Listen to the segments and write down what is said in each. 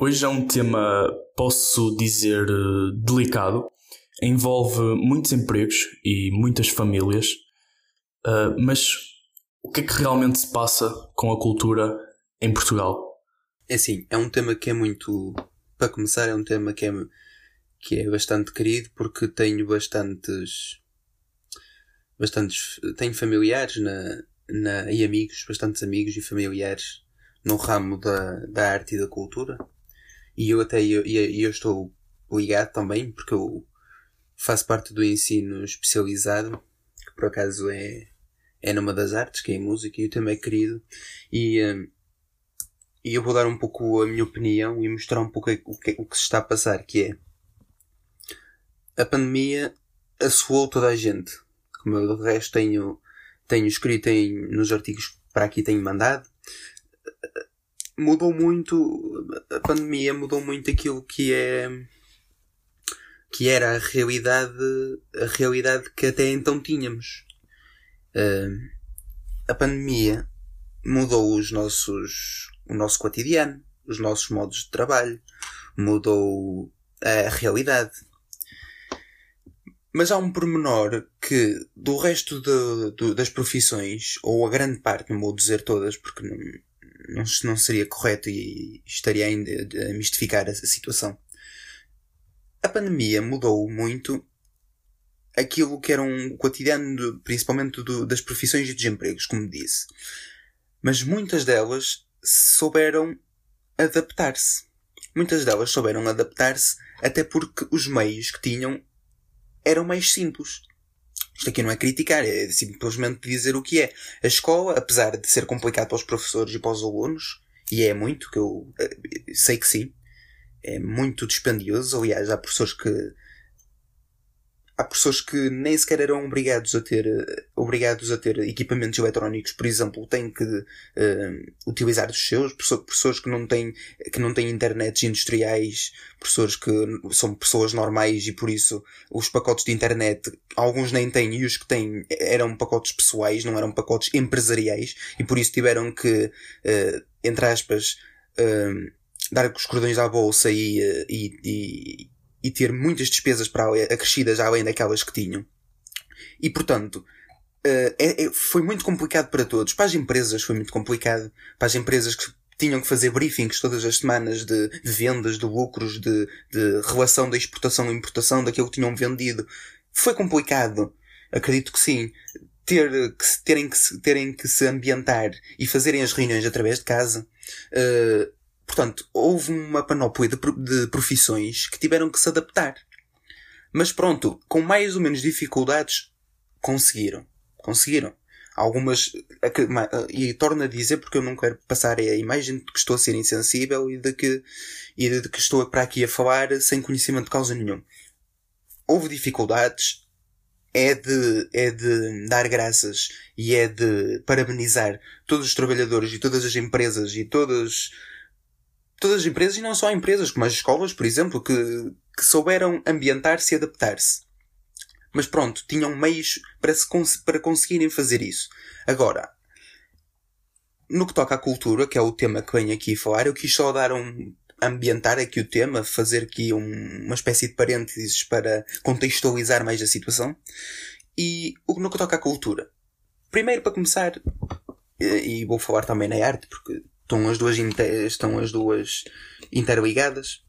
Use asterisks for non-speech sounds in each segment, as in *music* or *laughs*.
hoje é um tema, posso dizer, eh, delicado. Envolve muitos empregos e muitas famílias. Uh, mas o que é que realmente se passa com a cultura em Portugal? É assim, é um tema que é muito. Para começar, é um tema que é, que é bastante querido porque tenho bastantes. bastantes. tenho familiares na, na, e amigos, bastantes amigos e familiares no ramo da, da arte e da cultura. E eu até eu, eu estou ligado também, porque eu faço parte do ensino especializado, que por acaso é, é numa das artes, que é a música, e o tema é querido. E, um, e eu vou dar um pouco a minha opinião e mostrar um pouco o que, o que se está a passar, que é a pandemia assoou toda a gente. Como eu de resto tenho, tenho escrito em, nos artigos para aqui tenho mandado, mudou muito, a pandemia mudou muito aquilo que é que era a realidade, a realidade que até então tínhamos. Uh, a pandemia mudou os nossos, o nosso cotidiano, os nossos modos de trabalho, mudou a realidade. Mas há um pormenor que, do resto de, de, das profissões, ou a grande parte, não vou dizer todas porque não, não, não seria correto e estaria ainda a mistificar a situação. A pandemia mudou muito aquilo que era um cotidiano, principalmente do, das profissões e dos empregos, como disse. Mas muitas delas souberam adaptar-se. Muitas delas souberam adaptar-se até porque os meios que tinham eram mais simples. Isto aqui não é criticar, é simplesmente dizer o que é. A escola, apesar de ser complicado para os professores e para os alunos, e é muito, que eu eh, sei que sim, é muito dispendioso. Aliás, há professores que há professores que nem sequer eram obrigados a ter, obrigados a ter equipamentos eletrónicos, por exemplo, têm que uh, utilizar os seus, professores que não têm, que não têm internets industriais, professores que são pessoas normais e por isso os pacotes de internet, alguns nem têm e os que têm eram pacotes pessoais, não eram pacotes empresariais e por isso tiveram que, uh, entre aspas, uh, dar os cordões à bolsa e, e, e e ter muitas despesas para acrescidas além daquelas que tinham. E portanto, uh, é, é, foi muito complicado para todos. Para as empresas foi muito complicado. Para as empresas que tinham que fazer briefings todas as semanas de, vendas, de lucros, de, de relação da exportação e importação daquilo que tinham vendido. Foi complicado. Acredito que sim. Ter, que, terem, que se, terem que se ambientar e fazerem as reuniões através de casa. Uh, Portanto, houve uma panóplia de, de profissões que tiveram que se adaptar. Mas pronto, com mais ou menos dificuldades, conseguiram. Conseguiram. Algumas, e torno a dizer porque eu não quero passar a imagem de que estou a ser insensível e de que, e de que estou para aqui a falar sem conhecimento de causa nenhum. Houve dificuldades, é de, é de dar graças e é de parabenizar todos os trabalhadores e todas as empresas e todas todas as empresas e não só empresas, como as escolas, por exemplo, que, que souberam ambientar-se e adaptar-se. Mas pronto, tinham meios para, se, para conseguirem fazer isso. Agora, no que toca à cultura, que é o tema que venho aqui falar, eu quis só dar um. ambientar aqui o tema, fazer aqui um, uma espécie de parênteses para contextualizar mais a situação. E no que toca à cultura. Primeiro, para começar, e vou falar também na arte, porque estão as duas, estão as duas interligadas.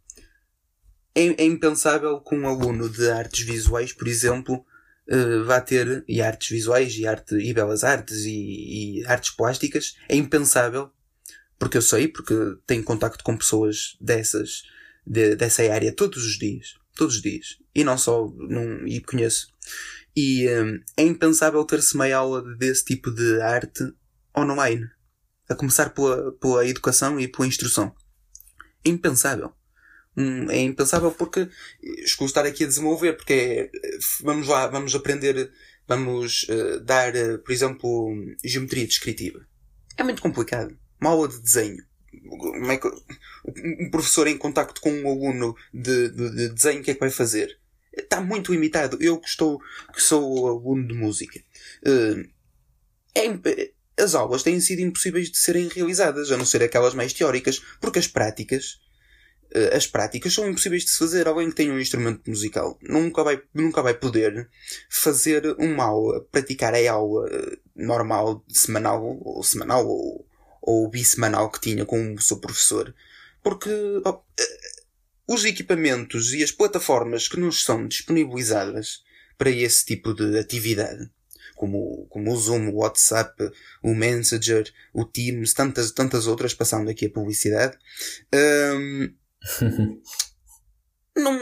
É, é, impensável que um aluno de artes visuais, por exemplo, uh, vá ter, e artes visuais, e, arte, e belas artes, e, e artes plásticas, é impensável, porque eu sei, porque tenho contacto com pessoas dessas, de, dessa área todos os dias. Todos os dias. E não só, num, e conheço. E um, é impensável ter-se meia aula desse tipo de arte online a começar pela, pela educação e pela instrução. É impensável. Hum, é impensável porque escuso estar aqui a desenvolver, porque é, vamos lá, vamos aprender, vamos uh, dar, uh, por exemplo, geometria descritiva. É muito complicado. Uma aula de desenho. É um professor em contacto com um aluno de, de, de desenho, o que é que vai fazer? Está muito limitado. Eu que estou, que sou aluno de música. Uh, é, as aulas têm sido impossíveis de serem realizadas, a não ser aquelas mais teóricas, porque as práticas as práticas são impossíveis de se fazer. Alguém que tenha um instrumento musical nunca vai, nunca vai poder fazer uma aula, praticar a aula uh, normal, semanal, ou semanal, ou, ou bissemanal que tinha com o seu professor, porque oh, os equipamentos e as plataformas que nos são disponibilizadas para esse tipo de atividade como, como o Zoom, o WhatsApp, o Messenger, o Teams, tantas, tantas outras, passando aqui a publicidade, um, não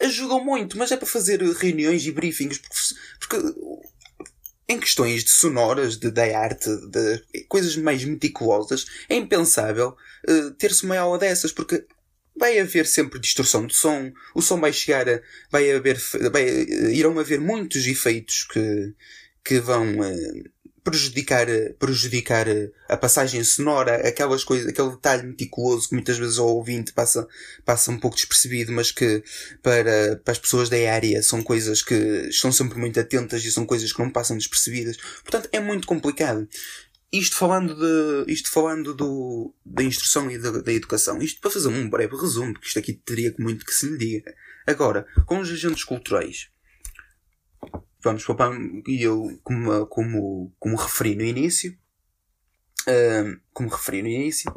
ajudam muito, mas é para fazer reuniões e briefings, porque, porque em questões de sonoras, de, da arte, de coisas mais meticulosas, é impensável uh, ter-se uma aula dessas, porque vai haver sempre distorção de som, o som vai chegar a, vai haver, vai, irão haver muitos efeitos que, que vão uh, prejudicar, prejudicar a passagem sonora, aquelas coisas, aquele detalhe meticuloso que muitas vezes ao ouvinte passa, passa um pouco despercebido, mas que para, para as pessoas da área são coisas que estão sempre muito atentas e são coisas que não passam despercebidas. Portanto, é muito complicado. Isto falando de, isto falando do, da instrução e da, da educação. Isto para fazer um breve resumo, porque isto aqui teria muito que se lhe diga. Agora, com os agentes culturais, vamos para e eu, como, como, como referi no início, como referi no início,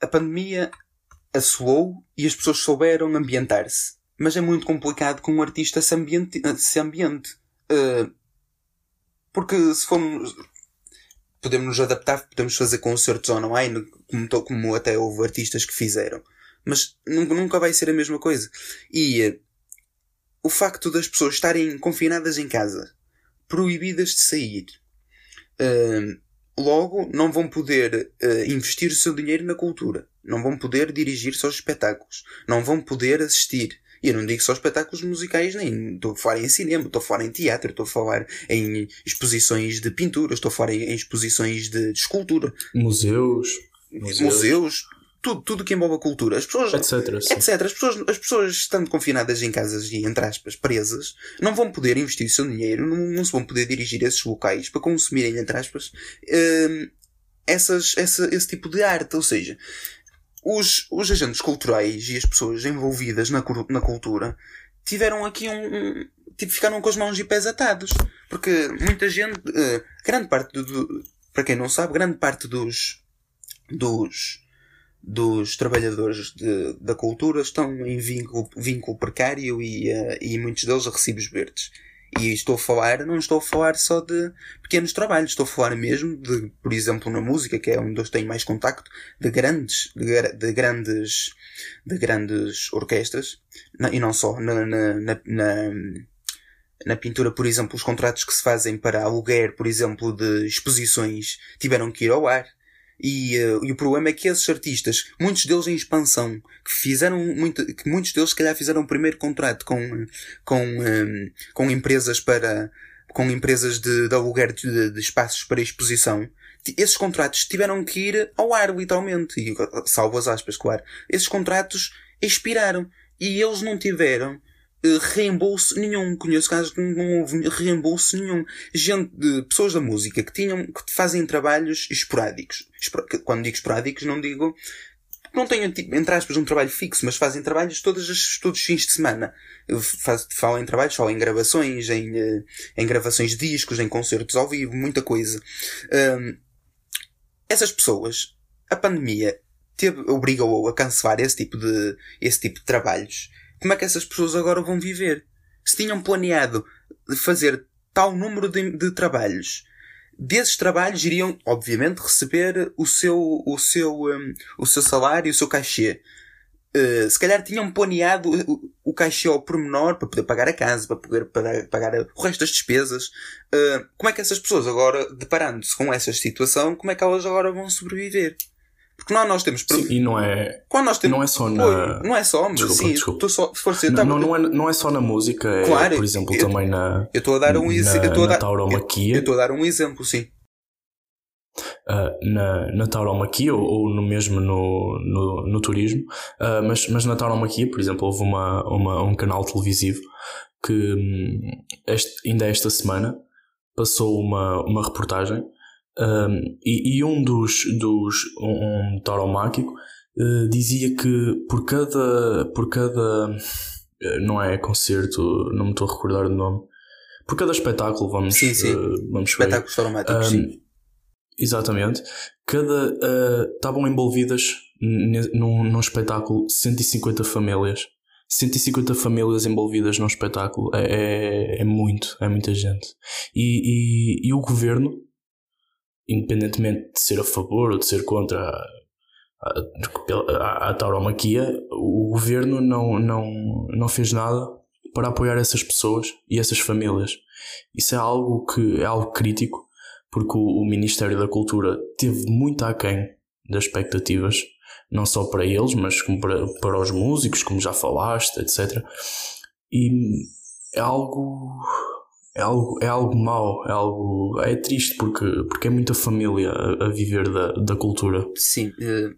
a pandemia assolou e as pessoas souberam ambientar-se. Mas é muito complicado com um artista se ambiente. Se ambiente. Uh, porque se formos podemos nos adaptar, podemos fazer concertos online, como, como até houve artistas que fizeram. Mas nunca vai ser a mesma coisa. E uh, o facto das pessoas estarem confinadas em casa, proibidas de sair, uh, logo não vão poder uh, investir o seu dinheiro na cultura, não vão poder dirigir-se aos espetáculos, não vão poder assistir, e eu não digo só espetáculos musicais, nem estou a falar em cinema, estou a falar em teatro, estou a falar em exposições de pintura, estou a falar em exposições de, de escultura. Museus. Museus. museus tudo, tudo que envolve a cultura. As pessoas, etc. etc. As pessoas, as pessoas estando confinadas em casas e, entre aspas, presas, não vão poder investir o seu dinheiro, não, não se vão poder dirigir a esses locais para consumirem, entre aspas, um, essas, essa, esse tipo de arte. Ou seja, os, os agentes culturais e as pessoas envolvidas na, na cultura tiveram aqui um, um tipo, ficaram com as mãos e pés atados. Porque muita gente, uh, grande parte do, do, para quem não sabe, grande parte dos, dos, dos trabalhadores de, da cultura estão em vínculo, vínculo precário e, uh, e muitos deles a recibos verdes. E estou a falar, não estou a falar só de pequenos trabalhos, estou a falar mesmo de, por exemplo, na música, que é onde eu tenho mais contacto, de grandes, de, de grandes, de grandes orquestras, e não só, na, na, na, na pintura, por exemplo, os contratos que se fazem para aluguer, por exemplo, de exposições, tiveram que ir ao ar. E, uh, e o problema é que esses artistas, muitos deles em expansão, que fizeram muito, que muitos deles se calhar fizeram o primeiro contrato com, com, um, ehm, com empresas para, com empresas de, de aluguer de, de espaços para exposição, esses contratos tiveram que ir ao ar, literalmente, e, salvo as aspas, claro. Esses contratos expiraram. E eles não tiveram reembolso nenhum. Conheço casos que não houve reembolso nenhum. Gente, de pessoas da música que tinham, que fazem trabalhos esporádicos. Quando digo esporádicos, não digo, não tenham, tipo, entre aspas, um trabalho fixo, mas fazem trabalhos todos os, todos os fins de semana. Faz, falam em trabalhos, falam em gravações, em, eh, em gravações de discos, em concertos ao vivo, muita coisa. Um, essas pessoas, a pandemia teve, obrigou a cancelar esse tipo de, esse tipo de trabalhos como é que essas pessoas agora vão viver? Se tinham planeado fazer tal número de, de trabalhos, desses trabalhos iriam, obviamente, receber o seu, o seu, um, o seu salário, o seu cachê. Uh, se calhar tinham planeado o, o cachê ao pormenor para poder pagar a casa, para poder pagar, pagar o resto das despesas. Uh, como é que essas pessoas agora, deparando-se com essa situação, como é que elas agora vão sobreviver? Porque não, nós temos. Sim, e não é. Quando nós temos, não é só na. Não é só, mas desculpa, sim, desculpa. Só, força, não, não, não, é, não é só na música, é, claro, por exemplo, eu, também na. Eu estou a dar um exemplo. Na, na tauromaquia. Eu estou a dar um exemplo, sim. Uh, na, na tauromaquia ou, ou no mesmo no, no, no turismo, uh, mas, mas na tauromaquia, por exemplo, houve uma, uma, um canal televisivo que hum, este, ainda esta semana passou uma, uma reportagem um, e, e, um dos, dos um, um tauromáquico uh, dizia que por cada. por cada. não é concerto, não me estou a recordar o nome. Por cada espetáculo, vamos. Sim, sim. Uh, vamos Espetáculos traumáticos, um, sim. Exatamente. Cada. Estavam envolvidas num, num espetáculo 150 famílias. 150 famílias envolvidas num espetáculo é, é, é muito, é muita gente. E, e, e, o governo, independentemente de ser a favor ou de ser contra a, a, a, a tauromaquia, o governo não, não, não fez nada para apoiar essas pessoas e essas famílias. Isso é algo que é algo crítico, porque o, o Ministério da Cultura teve muito aquém das expectativas não só para eles, mas como para, para os músicos, como já falaste, etc. E é algo é algo, é algo mau, é algo. É triste porque, porque é muita família a, viver da, da cultura. Sim, uh,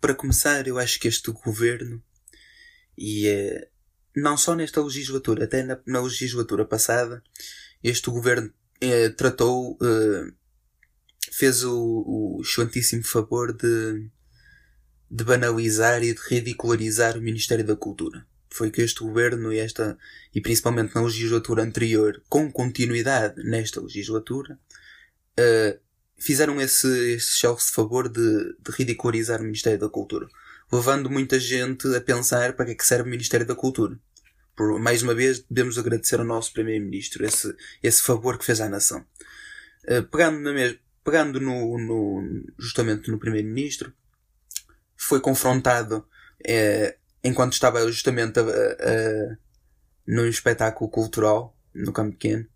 para começar, eu acho que este governo, e uh, não só nesta legislatura, até na, na legislatura passada, este governo uh, tratou, fez o, o excelentíssimo favor de de banalizar e de ridicularizar o Ministério da Cultura. Foi que este governo e esta, e principalmente na legislatura anterior, com continuidade nesta legislatura, uh, fizeram esse, esse excelso favor de, de ridicularizar o Ministério da Cultura. Levando muita gente a pensar para que é que serve o Ministério da Cultura. Por, mais uma vez, devemos agradecer ao nosso Primeiro-Ministro esse, esse favor que fez à nação. Uh, pegando, na mes pegando no, no, justamente no Primeiro-Ministro, foi confrontado é, enquanto estava justamente a, a, num espetáculo cultural no Campo Pequeno.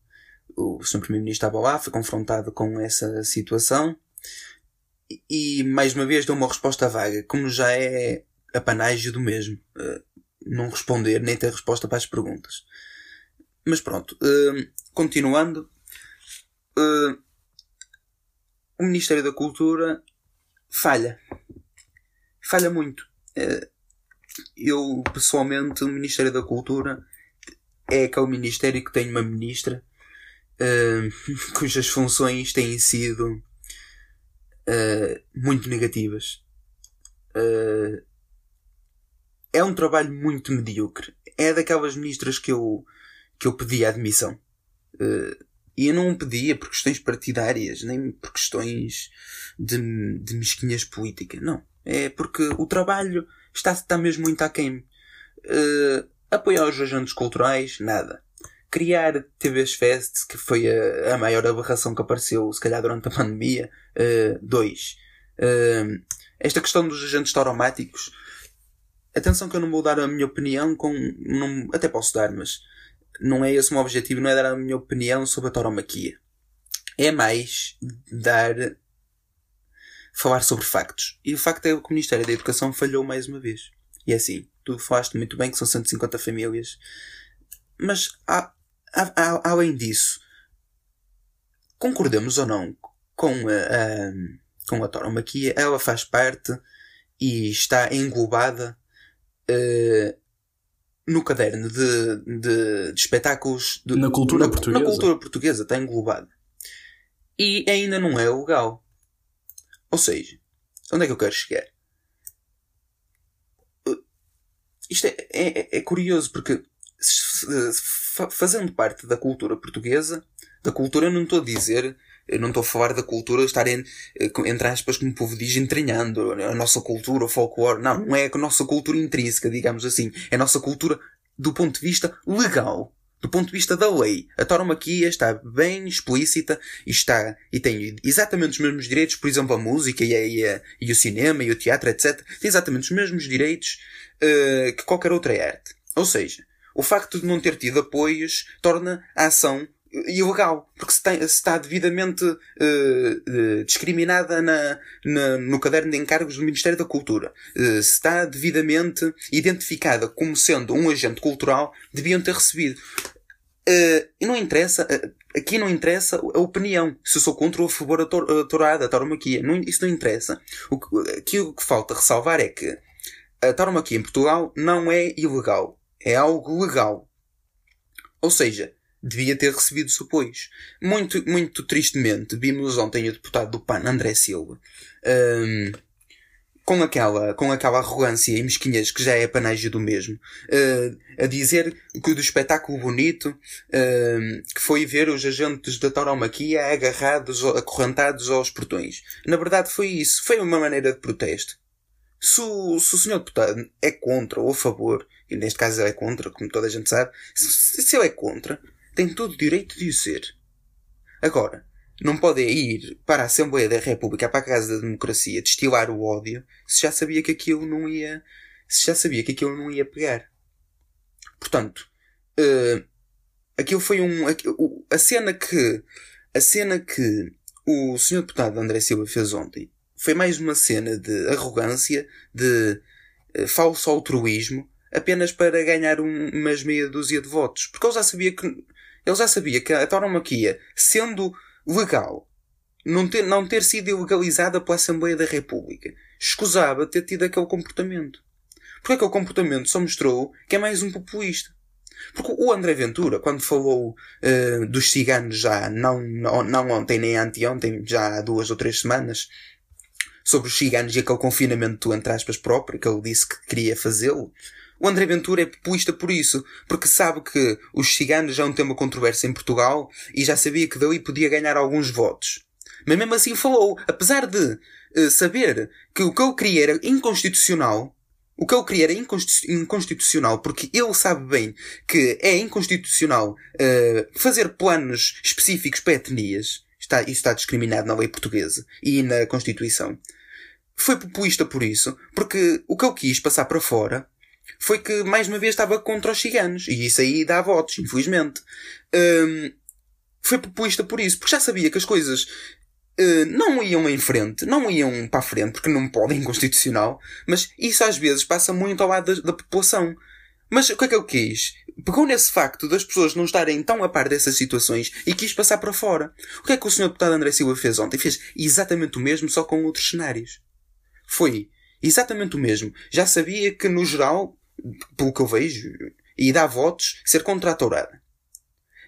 O Sr. Primeiro-Ministro estava lá, foi confrontado com essa situação e, e, mais uma vez deu uma resposta vaga, como já é apanágio do mesmo. Uh, não responder nem ter resposta para as perguntas. Mas pronto, uh, continuando. Uh, o Ministério da Cultura falha falha muito. Eh, eu, pessoalmente, o Ministério da Cultura é aquele ministério que tem uma ministra uh, *laughs* cujas funções têm sido uh, muito negativas. Uh, é um trabalho muito medíocre. É daquelas ministras que eu, que eu pedi a admissão. e eu não pedia por questões partidárias, nem por questões de, de mesquinhas políticas. Não. É porque o trabalho está, está mesmo muito aquém. Uh, apoiar os agentes culturais, nada. Criar TVs Fest, que foi a, a maior aberração que apareceu, se calhar, durante a pandemia. Uh, dois. Uh, esta questão dos agentes tauromáticos. Atenção que eu não vou dar a minha opinião com. Não, até posso dar, mas não é esse o meu objetivo, não é dar a minha opinião sobre a tauromaquia. É mais dar falar sobre factos. E o facto é que o Ministério da Educação falhou mais uma vez. E é assim, tu falaste muito bem que são 150 famílias. Mas, há, há, há, além disso, concordamos ou não com a, a, com a tauromaquia, ela faz parte e está englobada uh, no caderno de, de, de espetáculos de, na cultura na, portuguesa. Na cultura portuguesa está englobada. E ainda não é legal. Ou seja, onde é que eu quero chegar? Uh, isto é, é, é curioso porque fazendo parte da cultura portuguesa, da cultura eu não estou a dizer, não estou a falar da cultura estar em, eh, entre aspas, como o povo diz, entranhando a nossa cultura, o folclore. Não, não é a nossa cultura intrínseca, digamos assim. É a nossa cultura do ponto de vista legal do ponto de vista da lei, a tauromaquia está bem explícita e está e tem exatamente os mesmos direitos, por exemplo, a música e, a, e, a, e o cinema e o teatro, etc. Tem exatamente os mesmos direitos uh, que qualquer outra arte. Ou seja, o facto de não ter tido apoios torna a ação ilegal, porque se, tem, se está devidamente uh, uh, discriminada na, na, no caderno de encargos do Ministério da Cultura, uh, se está devidamente identificada como sendo um agente cultural, deviam ter recebido. e não interessa, aqui não interessa a opinião, se sou contra ou a favor da tor tourada, a tauromaquia, não, isso não interessa. O que, aqui o que falta ressalvar é que a tauromaquia em Portugal não é ilegal, é algo legal. Ou seja, devia ter recebido os apoios. Muito, muito tristemente, vimos ontem o deputado do PAN, André Silva, um, com aquela, com aquela arrogância e mesquinhez que já é panágio do mesmo, uh, a dizer que do espetáculo bonito, uh, que foi ver os agentes da tauromaquia agarrados, acorrentados aos portões. Na verdade foi isso. Foi uma maneira de protesto. Se o, se o senhor deputado é contra ou a favor, e neste caso ele é contra, como toda a gente sabe, se, se ele é contra, tem todo o direito de o ser. Agora, não pode ir para a Assembleia da República, para a Casa da Democracia, destilar o ódio, se já sabia que aquilo não ia, se já sabia que aquilo não ia pegar. Portanto, uh, aquilo foi um, a cena que, a cena que o Sr. Deputado André Silva fez ontem foi mais uma cena de arrogância, de uh, falso altruísmo, apenas para ganhar um, umas meia dúzia de votos. Porque ele já sabia que, ele já sabia que a tauromaquia, sendo legal, não ter, não ter sido ilegalizada pela Assembleia da República, escusava ter tido aquele comportamento. Porque aquele comportamento só mostrou que é mais um populista. Porque o André Ventura, quando falou uh, dos ciganos já, não, não ontem nem anteontem, já há duas ou três semanas, sobre os ciganos e aquele confinamento, entre aspas, próprio, que ele disse que queria fazê-lo, o André Ventura é populista por isso, porque sabe que os ciganos já é um tema controverso em Portugal e já sabia que dali podia ganhar alguns votos. Mas mesmo assim falou, apesar de uh, saber que o que eu queria era inconstitucional, o que eu queria era inconstitucional, porque ele sabe bem que é inconstitucional uh, fazer planos específicos para etnias. Está, isso está discriminado na lei portuguesa e na Constituição. Foi populista por isso, porque o que eu quis passar para fora foi que mais uma vez estava contra os ciganos. E isso aí dá votos, infelizmente. Um, foi populista por isso, porque já sabia que as coisas uh, não iam em frente, não iam para a frente, porque não podem, *laughs* inconstitucional, mas isso às vezes passa muito ao lado da, da população. Mas o que é que eu quis? Pegou nesse facto das pessoas não estarem tão a par dessas situações e quis passar para fora. O que é que o Sr. Deputado André Silva fez ontem? Fez exatamente o mesmo, só com outros cenários. Foi exatamente o mesmo. Já sabia que, no geral, pelo que eu vejo, e dá votos, ser contra a tourada.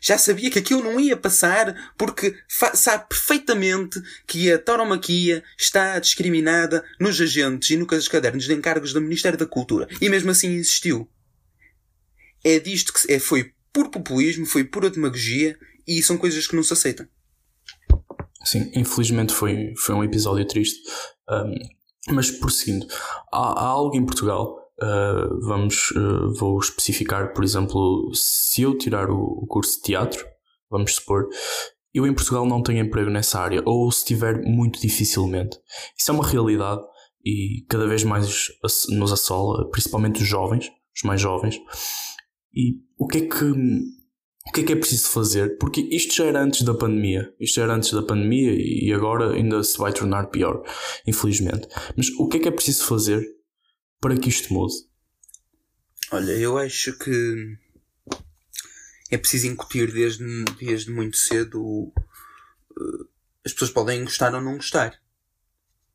Já sabia que aquilo não ia passar porque sabe perfeitamente que a tauromaquia está discriminada nos agentes e nos cadernos de encargos do Ministério da Cultura. E mesmo assim insistiu. É disto que é, foi por populismo, foi pura demagogia e são coisas que não se aceitam. Sim, infelizmente foi, foi um episódio triste. Um, mas prosseguindo, há, há algo em Portugal Uh, vamos, uh, vou especificar, por exemplo, se eu tirar o, o, curso de teatro, vamos supor, eu em Portugal não tenho emprego nessa área, ou se tiver, muito dificilmente. Isso é uma realidade e cada vez mais nos assola, principalmente os jovens, os mais jovens. E o que é que o que é que é preciso fazer? Porque isto já era antes da pandemia. Isto já era antes da pandemia e agora ainda se vai tornar pior, infelizmente. Mas o que é que é preciso fazer para que isto mude? Olha, eu acho que é preciso incutir desde, desde muito cedo. Uh, as pessoas podem gostar ou não gostar.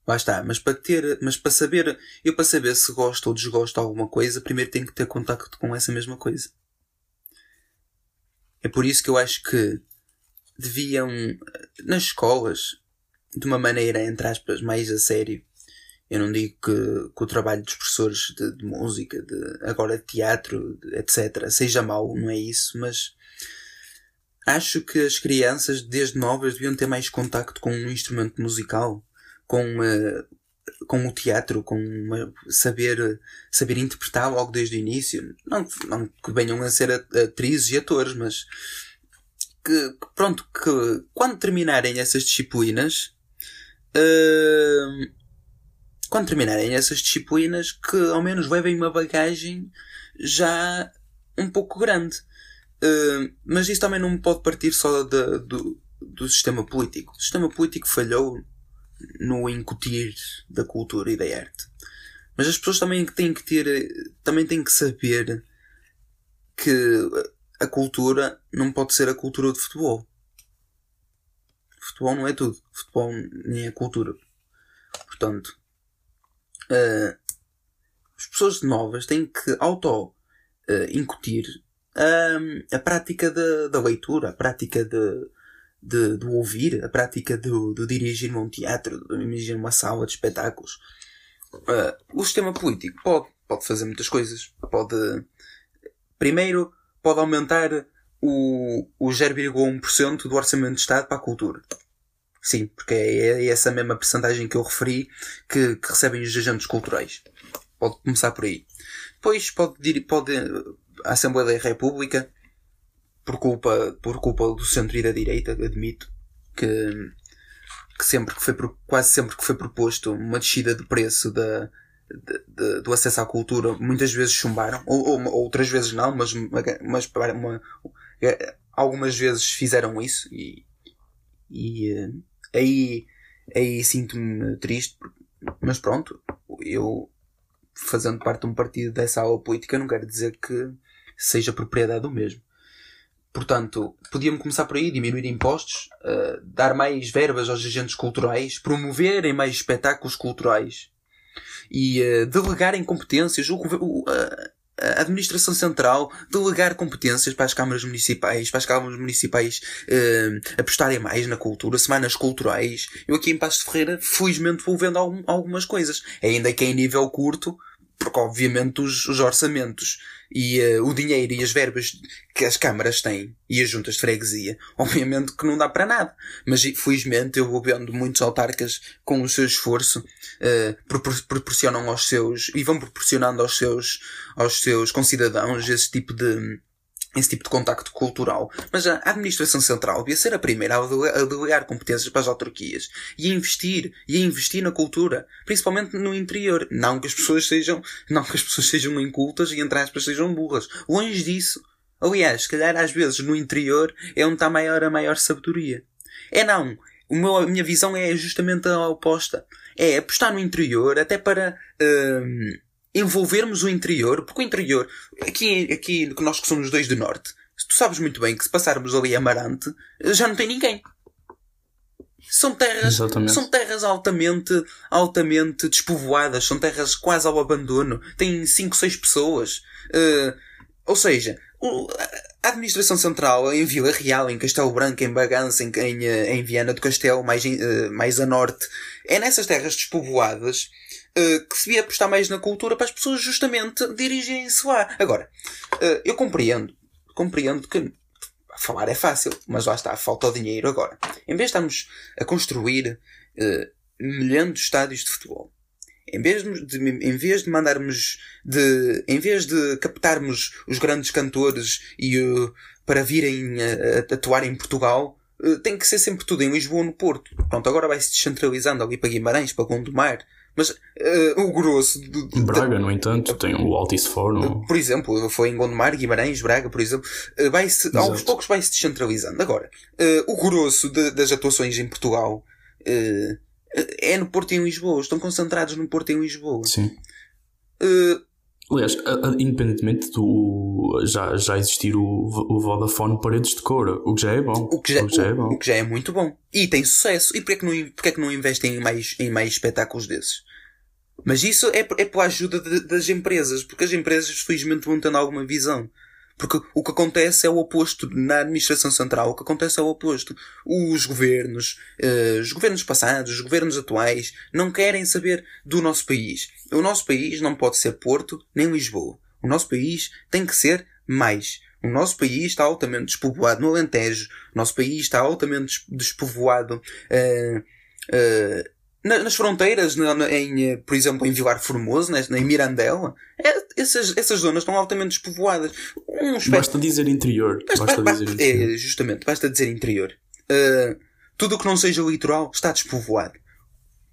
Lá está. Mas para ter, mas para saber, eu para saber se gosto ou desgosto de alguma coisa, primeiro tenho que ter contacto com essa mesma coisa. É por isso que eu acho que deviam, nas escolas, de uma maneira, entre aspas, mais a sério, eu não digo que, que o trabalho dos professores de, de música, de, agora de teatro, de, etc., seja mau, não é isso, mas acho que as crianças, desde novas, deviam ter mais contacto com um instrumento musical, com, uh, com o teatro, com uma, saber, saber interpretar logo desde o início. Não, não que venham a ser atrizes e atores, mas que, pronto, que quando terminarem essas disciplinas, uh, quando terminarem essas disciplinas, que ao menos levem uma bagagem já um pouco grande. Uh, mas isso também não pode partir só de, do, do sistema político. O sistema político falhou no incutir da cultura e da arte. Mas as pessoas também têm que ter, também têm que saber que a cultura não pode ser a cultura de futebol. Futebol não é tudo. Futebol nem é cultura. Portanto, uh, as pessoas novas têm que auto-incutir uh, a prática da, da leitura, a prática de, de, de ouvir, a prática de, de dirigir um teatro, de dirigir uma sala de espetáculos. uh, o sistema político pode, pode fazer muitas coisas. Pode, primeiro, pode aumentar o, o 0,1% do orçamento de Estado para a cultura. Sim, porque é, é essa mesma percentagem que eu referi que, que, recebem os agentes culturais. Pode começar por aí. Depois pode, pode a Assembleia da República, por culpa, por culpa do centro e da direita, admito, que, que sempre que foi, quase sempre que foi proposto uma descida de preço da, de, de, do acesso à cultura, muitas vezes chumbaram, ou, ou outras vezes não, mas, mas uma, algumas vezes fizeram isso e, e eh, aí, aí sinto-me triste, mas pronto, eu fazendo parte de um partido dessa aula política não quero dizer que seja propriedade do mesmo. Portanto, podíamos começar por aí, diminuir impostos, uh, dar mais verbas aos agentes culturais, promoverem mais espetáculos culturais e uh, delegarem competências. O, o, uh, a administração central delegar competências para as câmaras municipais, para as câmaras municipais uh, apostarem mais na cultura, semanas culturais. Eu aqui em Passos de Ferreira, felizmente, vou vendo algum, algumas coisas. Ainda que em nível curto, porque obviamente os, os orçamentos e uh, o dinheiro e as verbas que as câmaras têm e as juntas de freguesia, *laughs* obviamente que não dá para nada. Mas felizmente eu vou vendo muitos autarcas com o seu esforço uh, proporcionam aos seus e vão proporcionando aos seus aos seus concidadãos esse tipo de esse tipo de contacto cultural. Mas a administração central devia ser a primeira a delegar competências para as autarquias e a investir, e a investir na cultura, principalmente no interior. Não que as pessoas sejam, não que as pessoas sejam incultas e entre aspas sejam burras. Longe disso. Aliás, se calhar às vezes no interior é onde está maior a maior sabedoria. É não. Meu, a minha visão é justamente a oposta. É apostar no interior até para, hum, envolvermos o interior, porque o interior, aqui, aqui nós que somos dois do norte, tu sabes muito bem que se passarmos ali Amarante, já não tem ninguém. São terras, são terras altamente, altamente despovoadas, são terras quase ao abandono, têm 5, 6 pessoas. Uh, ou seja, a administração central em Vila Real, em Castelo Branco, em Bagança, em, em, eh, em Viana do Castelo, mais, uh, mais a norte, é nessas terras despovoadas uh, que se devia apostar mais na cultura para as pessoas justamente dirigirem-se lá. Agora, uh, eu compreendo, compreendo que falar é fácil, mas lá está, falta o dinheiro agora. Em vez de estarmos a construir uh, milhões de estádios de futebol, em vez de, em vez de mandarmos de, em vez de captarmos os grandes cantores e uh, para virem a atuar em Portugal, uh, tem que ser sempre tudo em Lisboa ou no Porto. Pronto, agora vai se descentralizando ali para Guimarães, para Gondomar, mas uh, o grosso. De, de, Braga, no entanto, tem o Altice Forno. Por exemplo, foi em Gondomar, Guimarães, Braga, por exemplo. Uh, vai -se, aos poucos vai-se descentralizando. Agora, uh, o grosso de, das atuações em Portugal é no Porto e em Lisboa. Estão concentrados no Porto e em Lisboa. Sim. Aliás, independentemente do já, já existir o, o Vodafone Paredes de Cora, o que já é bom. O que já, o que já é bom. O que já é muito bom. E tem sucesso. E porquê é que não, porquê é que não investem em mais, em mais espetáculos desses? Mas isso é, é pela ajuda de, das empresas, porque as empresas felizmente vão tendo alguma visão. Porque o que acontece é o oposto na administração central. O que acontece é o oposto. Os governos, uh, os governos passados, os governos atuais, não querem saber do nosso país. O nosso país não pode ser Porto nem Lisboa. O nosso país tem que ser mais. O nosso país está altamente despovoado no Alentejo. O nosso país está altamente despovoado uh, uh, nas fronteiras, em, eh, por exemplo, em Vilar Formoso, em Mirandela, é, essas, essas zonas estão altamente despovoadas. Um Basta dizer interior. Basta, basta dizer interior. É, justamente, basta dizer interior. Uh, tudo o que não seja litoral está despovoado.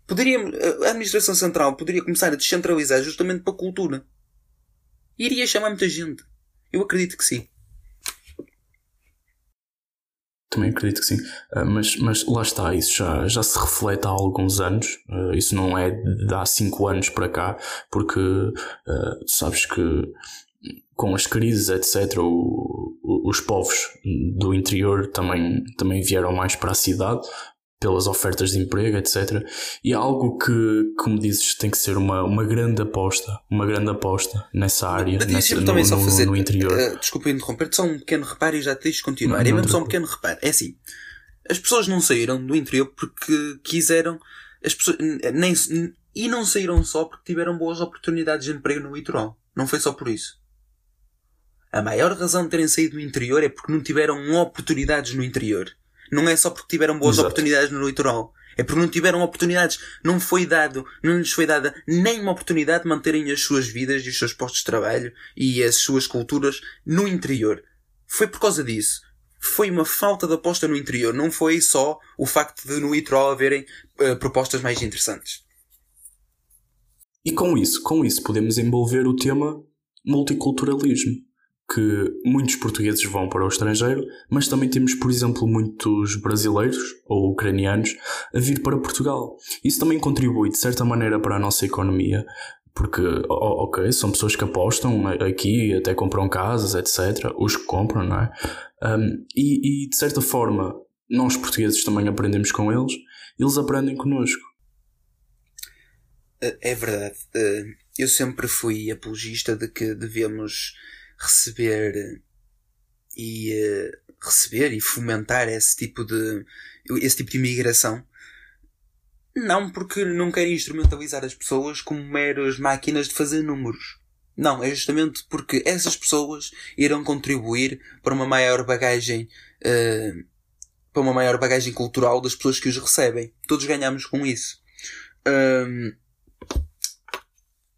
Poderia, a administração central poderia começar a descentralizar justamente para a cultura. Iria chamar muita gente. Eu acredito que sim. Também acredito que sim. Uh, mas, mas lá está, isso já, já se reflete há alguns anos. Uh, isso não é de há 5 anos para cá, porque uh, sabes que com as crises, etc., o, o, os povos do interior também, também vieram mais para a cidade, pelas ofertas de emprego, etc. E é algo que, como dizes, tem que ser uma, uma grande aposta, uma grande aposta nessa área, nessa, no, também no, só fazer, no interior. Uh, desculpa interromper-te, só um pequeno reparo e já te deixo continuar. Não, é mesmo só um pequeno reparo. É assim, as pessoas não saíram do interior porque quiseram, as pessoas, nem, E não saíram só porque tiveram boas oportunidades de emprego no litoral. Não foi só por isso. A maior razão de terem saído do interior é porque não tiveram oportunidades no interior. Não é só porque tiveram boas Exato. oportunidades no litoral. É porque não tiveram oportunidades. Não foi dado, não lhes foi dada nenhuma oportunidade de manterem as suas vidas e os seus postos de trabalho e as suas culturas no interior. Foi por causa disso. Foi uma falta de aposta no interior. Não foi só o facto de no litoral haverem eh, propostas mais interessantes. E com isso, com isso podemos envolver o tema multiculturalismo, que muitos portugueses vão para o estrangeiro, mas também temos, por exemplo, muitos brasileiros ou ucranianos a vir para Portugal. Isso também contribui de certa maneira para a nossa economia, porque, ok, são pessoas que apostam aqui, até compram casas, etc. Os que compram, não é? Um, e, e de certa forma, nós portugueses também aprendemos com eles, eles aprendem connosco. Eh, É verdade. Eh, Eu sempre fui apologista de que devemos receber e eh, receber e fomentar esse tipo de esse tipo de imigração. Não porque não quero instrumentalizar as pessoas como meras máquinas de fazer números. Não, é justamente porque essas pessoas irão contribuir para uma maior bagagem eh, para uma maior bagagem cultural das pessoas que os recebem. Todos ganhamos com isso. Ahm,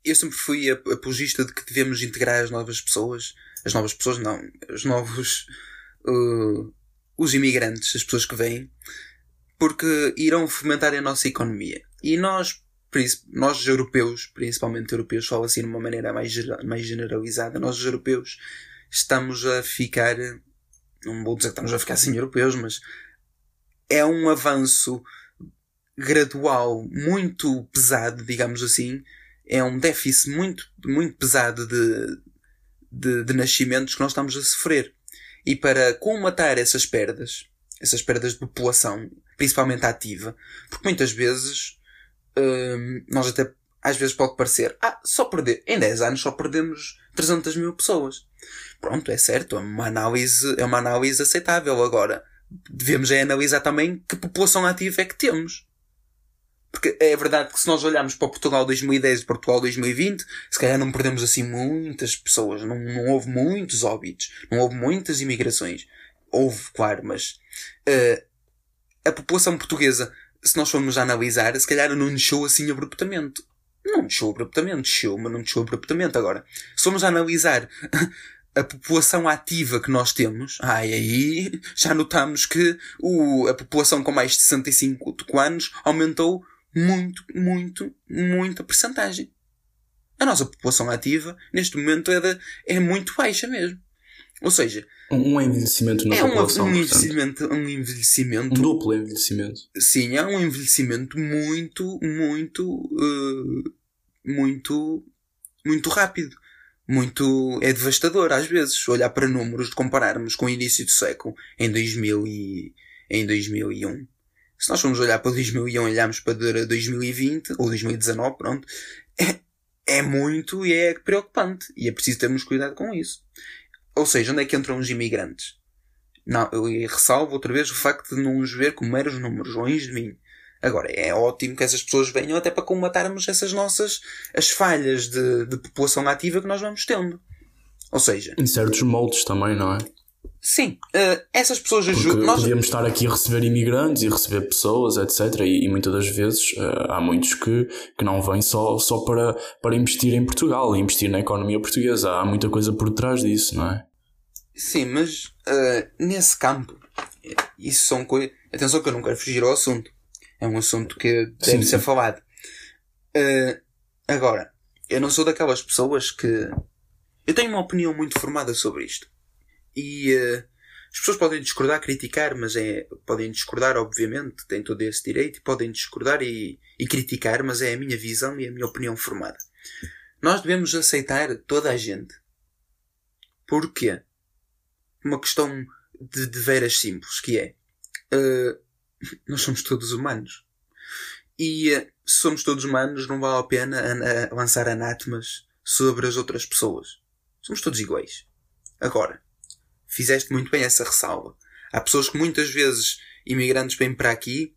eu sempre fui ap- apologista de que devemos integrar as novas pessoas. As novas pessoas, não. Os novos. uh, os imigrantes, as pessoas que vêm. Porque irão fomentar a nossa economia. E nós, nós europeus, principalmente europeus, falo assim de uma maneira mais, mais generalizada, nós europeus estamos a ficar. Não vou dizer que estamos a ficar sem europeus, mas é um avanço gradual muito pesado, digamos assim, é um déficit muito, muito pesado de, de, de nascimentos que nós estamos a sofrer. E para colmatar essas perdas, essas perdas de população, principalmente ativa, porque muitas vezes hum, nós até às vezes pode parecer, ah, só perder, em 10 anos só perdemos 300 mil pessoas. Pronto, é certo, é uma análise, é uma análise aceitável. Agora, devemos é analisar também que população ativa é que temos. Porque é verdade que se nós olharmos para Portugal 2010 e Portugal 2020, se calhar não perdemos assim muitas pessoas, não, não houve muitos óbitos, não houve muitas imigrações. Houve, claro, mas eh, a população portuguesa, se nós formos analisar, se calhar não desceu assim abruptamente. Não desceu abruptamente, desceu, mas não desceu abruptamente. Agora, se formos analisar *laughs* a população ativa que nós temos, ai, aí já notamos que o, a população com mais de 65 anos aumentou muito, muito, muita percentagem. A nossa população ativa, neste momento, é, de, é muito baixa mesmo. Ou seja, Um, um envelhecimento na é um, população, um, envelhecimento, um Um envelhecimento duplo envelhecimento. Sim, é um envelhecimento muito, muito, eh, muito, muito rápido. Muito, é devastador às vezes olhar para números de compararmos com o início do século em 2000 e, em 2001. Se nós formos olhar para 2001 e olharmos para 2020 ou 2019, pronto, é, é muito e é preocupante. E é preciso termos cuidado com isso. Ou seja, onde é que entram os imigrantes? Não, eu ressalvo outra vez o facto de não os ver como meros números, longe de mim. Agora, é ótimo que essas pessoas venham até para combatarmos essas nossas, as falhas de, de população ativa que nós vamos tendo. Ou seja, Em certos moldes também, não é? Sim, eh, essas pessoas ajudam. Nós, podíamos estar aqui a receber imigrantes e receber pessoas, etc. E, e muitas das vezes eh, há muitos que, que não vêm só, só para, para investir em Portugal e investir na economia portuguesa. Há muita coisa por trás disso, não é? sim, mas eh, nesse campo, isso são coisas. Atenção que eu não quero fugir ao assunto. É um assunto que deve Sim, ser sim. falado. Agora, eu não sou daquelas pessoas que. Eu tenho uma opinião muito formada sobre isto. E eh, as pessoas podem discordar, criticar, mas é. Podem discordar, obviamente, têm todo esse direito, e podem discordar e, e criticar, mas é a minha visão e a minha opinião formada. Nós devemos aceitar toda a gente. Porquê? Uma questão de, de veras simples, que é. eh, *laughs* nós somos todos humanos. E eh, se somos todos humanos, não vale a pena an- lançar anátemas sobre as outras pessoas. Somos todos iguais. Agora, fizeste muito bem essa ressalva. Há pessoas que muitas vezes, imigrantes, vêm para aqui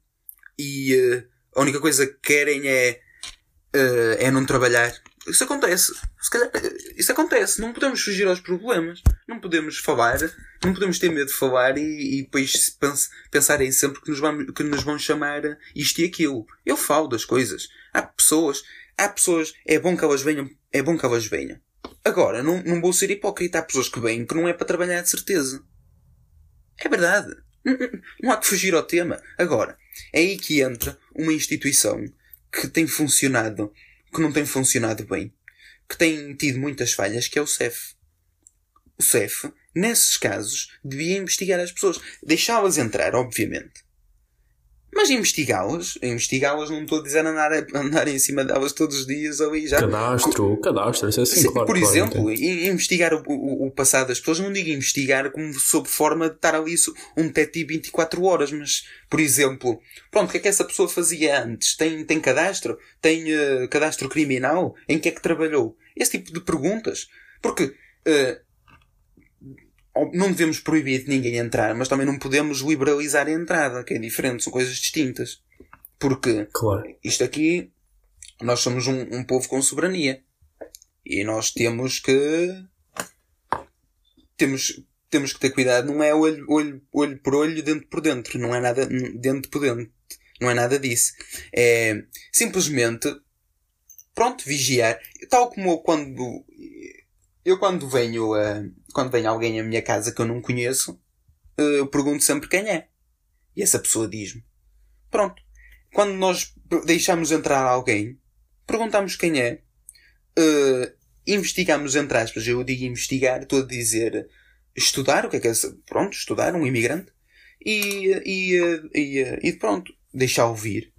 e eh, a única coisa que querem é uh, é não trabalhar. Isso acontece. Calhar, isso acontece. Não podemos fugir aos problemas. Não podemos falar. Não podemos ter medo de falar e, e depois pensar aí sempre que nos, vão, que nos vão chamar isto e aquilo. Eu falo das coisas. Há pessoas. Há pessoas. É bom que elas venham. É bom que elas venham. Agora, não, não vou ser hipócrita. Há pessoas que vêm que não é para trabalhar de certeza. É verdade. Não, *laughs* não há que fugir ao tema. Agora, é aí que entra uma instituição que tem funcionado, que não tem funcionado bem, que tem tido muitas falhas, que é o CEF. O CEF, nesses casos, devia investigar as pessoas. Deixá-las entrar, obviamente. Mas investigá-las, investigá-las não estou a dizer andar, andar em cima delas todos os dias ali já. Cadastro, cadastro, isso é assim, claro. Por claro, exemplo, investigar o, o, o, passado das pessoas, não digo investigar como sob forma de estar ali um detetive 24 horas, mas, por exemplo, pronto, o que é que essa pessoa fazia antes? Tem, tem cadastro? Tem uh, cadastro criminal? Em que é que trabalhou? Esse tipo de perguntas. Porque, uh, não devemos proibir de ninguém entrar, mas também não podemos liberalizar a entrada, que é diferente, são coisas distintas. Porque claro. isto aqui, nós somos um, um povo com soberania. E nós temos que. Temos, temos que ter cuidado, não é olho, olho, olho por olho, dentro por dentro. Não é nada dentro por dentro. Não é nada disso. É simplesmente, pronto, vigiar. Tal como quando eu quando venho, uh, quando vem alguém à minha casa que eu não conheço, uh, eu pergunto sempre quem é. E essa pessoa diz-me. Pronto. Quando nós deixamos entrar alguém, perguntamos quem é, uh, investigamos entre aspas, eu digo investigar, estou a dizer estudar, o que é que é Pronto, estudar, um imigrante. E, e, e, e pronto, deixar ouvir.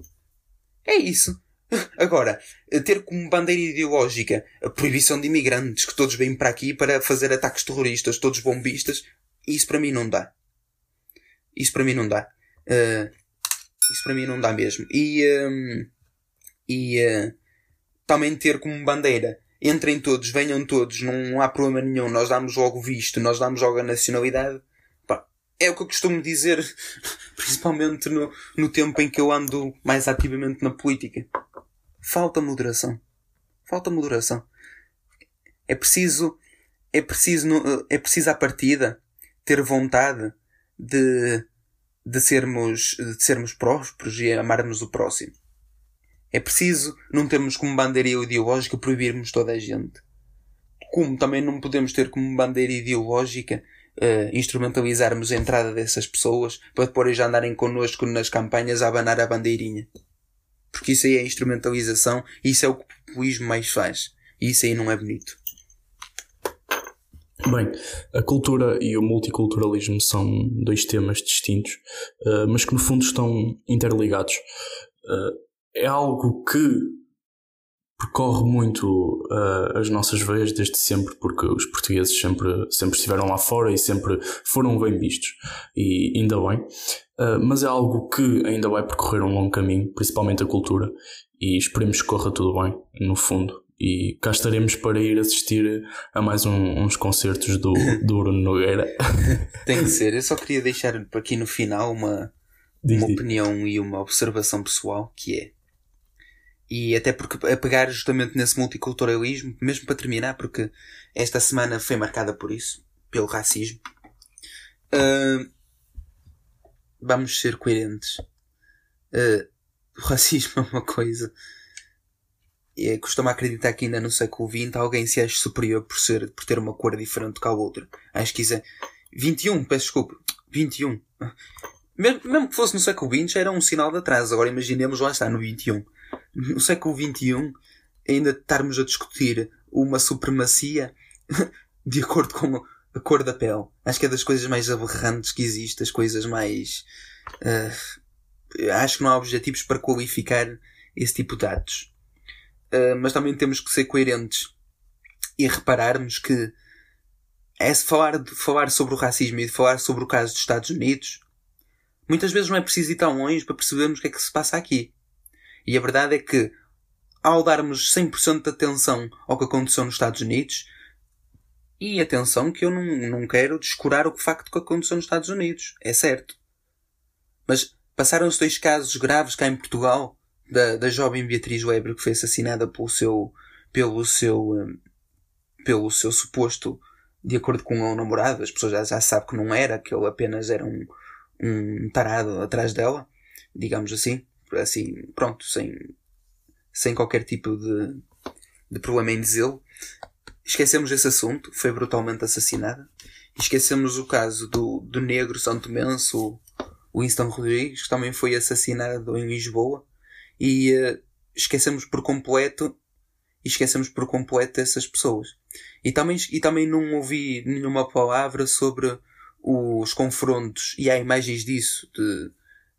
É isso. *laughs* Agora, ter como bandeira ideológica a proibição de imigrantes, que todos vêm para aqui para fazer ataques terroristas, todos bombistas, isso para mim não dá. Isso para mim não dá. Uh, isso para mim não dá mesmo. E, um, e uh, também ter como bandeira entrem todos, venham todos, não há problema nenhum, nós damos logo visto, nós damos logo a nacionalidade. É o que eu costumo dizer, *laughs* principalmente no, no tempo em que eu ando mais ativamente na política. Falta moderação. Falta moderação. É preciso, é preciso, é preciso à partida ter vontade de, de sermos, de sermos prósperos e amarmos o próximo. É preciso não termos como bandeira ideológica proibirmos toda a gente. Como também não podemos ter como bandeira ideológica uh, instrumentalizarmos a entrada dessas pessoas para depois já andarem connosco nas campanhas a abanar a bandeirinha. Porque isso aí é instrumentalização e isso é o que o populismo mais faz. E isso aí não é bonito. Bem, a cultura e o multiculturalismo são dois temas distintos, uh, mas que no fundo estão interligados. Uh, é algo que percorre muito uh, as nossas veias desde sempre, porque os portugueses sempre, sempre estiveram lá fora e sempre foram bem vistos, e ainda bem. Uh, mas é algo que ainda vai percorrer um longo caminho, principalmente a cultura, e esperemos que corra tudo bem, no fundo. E cá estaremos para ir assistir a mais um, uns concertos do, do Bruno Nogueira. *laughs* Tem que ser. Eu só queria deixar aqui no final uma, diz, uma diz. opinião e uma observação pessoal que é e até porque a pegar justamente nesse multiculturalismo, mesmo para terminar, porque esta semana foi marcada por isso, pelo racismo. Uh, vamos ser coerentes. Uh, o racismo *laughs* é uma coisa. É, costumo acreditar que ainda no século XX alguém se acha superior por, ser, por ter uma cor diferente que a outra. Acho que isso é. 21, peço desculpa. 21. Mesmo, mesmo que fosse no século XX já era um sinal de atraso. Agora imaginemos lá está no 21 no século XXI ainda estarmos a discutir uma supremacia *laughs* de acordo com a cor da pele. Acho que é das coisas mais aberrantes que existe, as coisas mais. Uh, acho que não há objetivos para qualificar esse tipo de atos. Uh, mas também temos que ser coerentes e repararmos que é se falar, de falar sobre o racismo e de falar sobre o caso dos Estados Unidos, muitas vezes não é preciso ir tão longe para percebermos o que é que se passa aqui. E a verdade é que, ao darmos 100% de atenção ao que aconteceu nos Estados Unidos, e atenção que eu não, não quero descurar o facto que aconteceu nos Estados Unidos, é certo. Mas passaram-se dois casos graves cá em Portugal da, da jovem Beatriz Weber que foi assassinada pelo seu, pelo seu, um, pelo seu suposto, de acordo com o namorado, as pessoas já, já sabem que não era, que ele apenas era um, um tarado atrás dela, digamos assim, assim, pronto, sem, sem qualquer tipo de, de problema em dizê-lo. Esquecemos esse assunto, foi brutalmente assassinada. Esquecemos o caso do, do negro Santo Menso, o Winston Rodrigues, que também foi assassinado em Lisboa. E uh, esquecemos por completo esquecemos por completo essas pessoas. E também, e também não ouvi nenhuma palavra sobre os confrontos, e há imagens disso, de,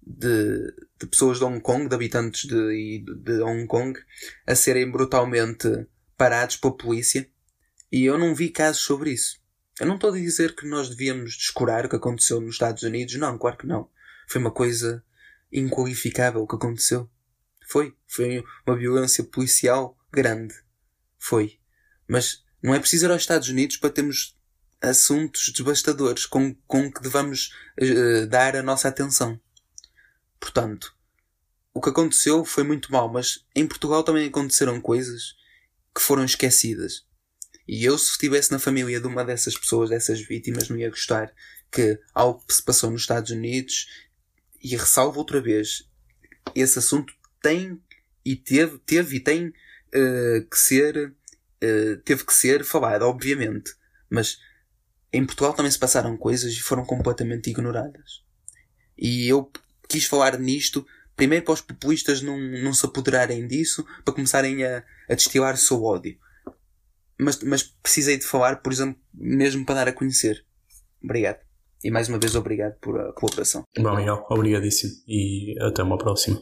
de, de pessoas de Hong Kong, de habitantes de, de Hong Kong, a serem brutalmente parados pela polícia. E eu não vi casos sobre isso. Eu não estou a dizer que nós devíamos descurar o que aconteceu nos Estados Unidos. Não, claro que não. Foi uma coisa inqualificável o que aconteceu. Foi. Foi uma violência policial grande. Foi. Mas não é preciso ir aos Estados Unidos para termos assuntos devastadores com, com que devamos uh, dar a nossa atenção. Portanto, o que aconteceu foi muito mal, mas em Portugal também aconteceram coisas que foram esquecidas. E eu, se estivesse na família de uma dessas pessoas, dessas vítimas, não ia gostar que algo que se passou nos Estados Unidos, e ressalvo outra vez, esse assunto tem e teve, teve e tem uh, que ser, uh, teve que ser falado, obviamente. Mas em Portugal também se passaram coisas e foram completamente ignoradas. E eu quis falar nisto, primeiro para os populistas não, não se apoderarem disso, para começarem a, a destilar o seu ódio. Mas, mas precisei de falar, por exemplo, mesmo para dar a conhecer. Obrigado. E mais uma vez obrigado por a colaboração. Bom, Miguel, obrigadíssimo e até uma próxima.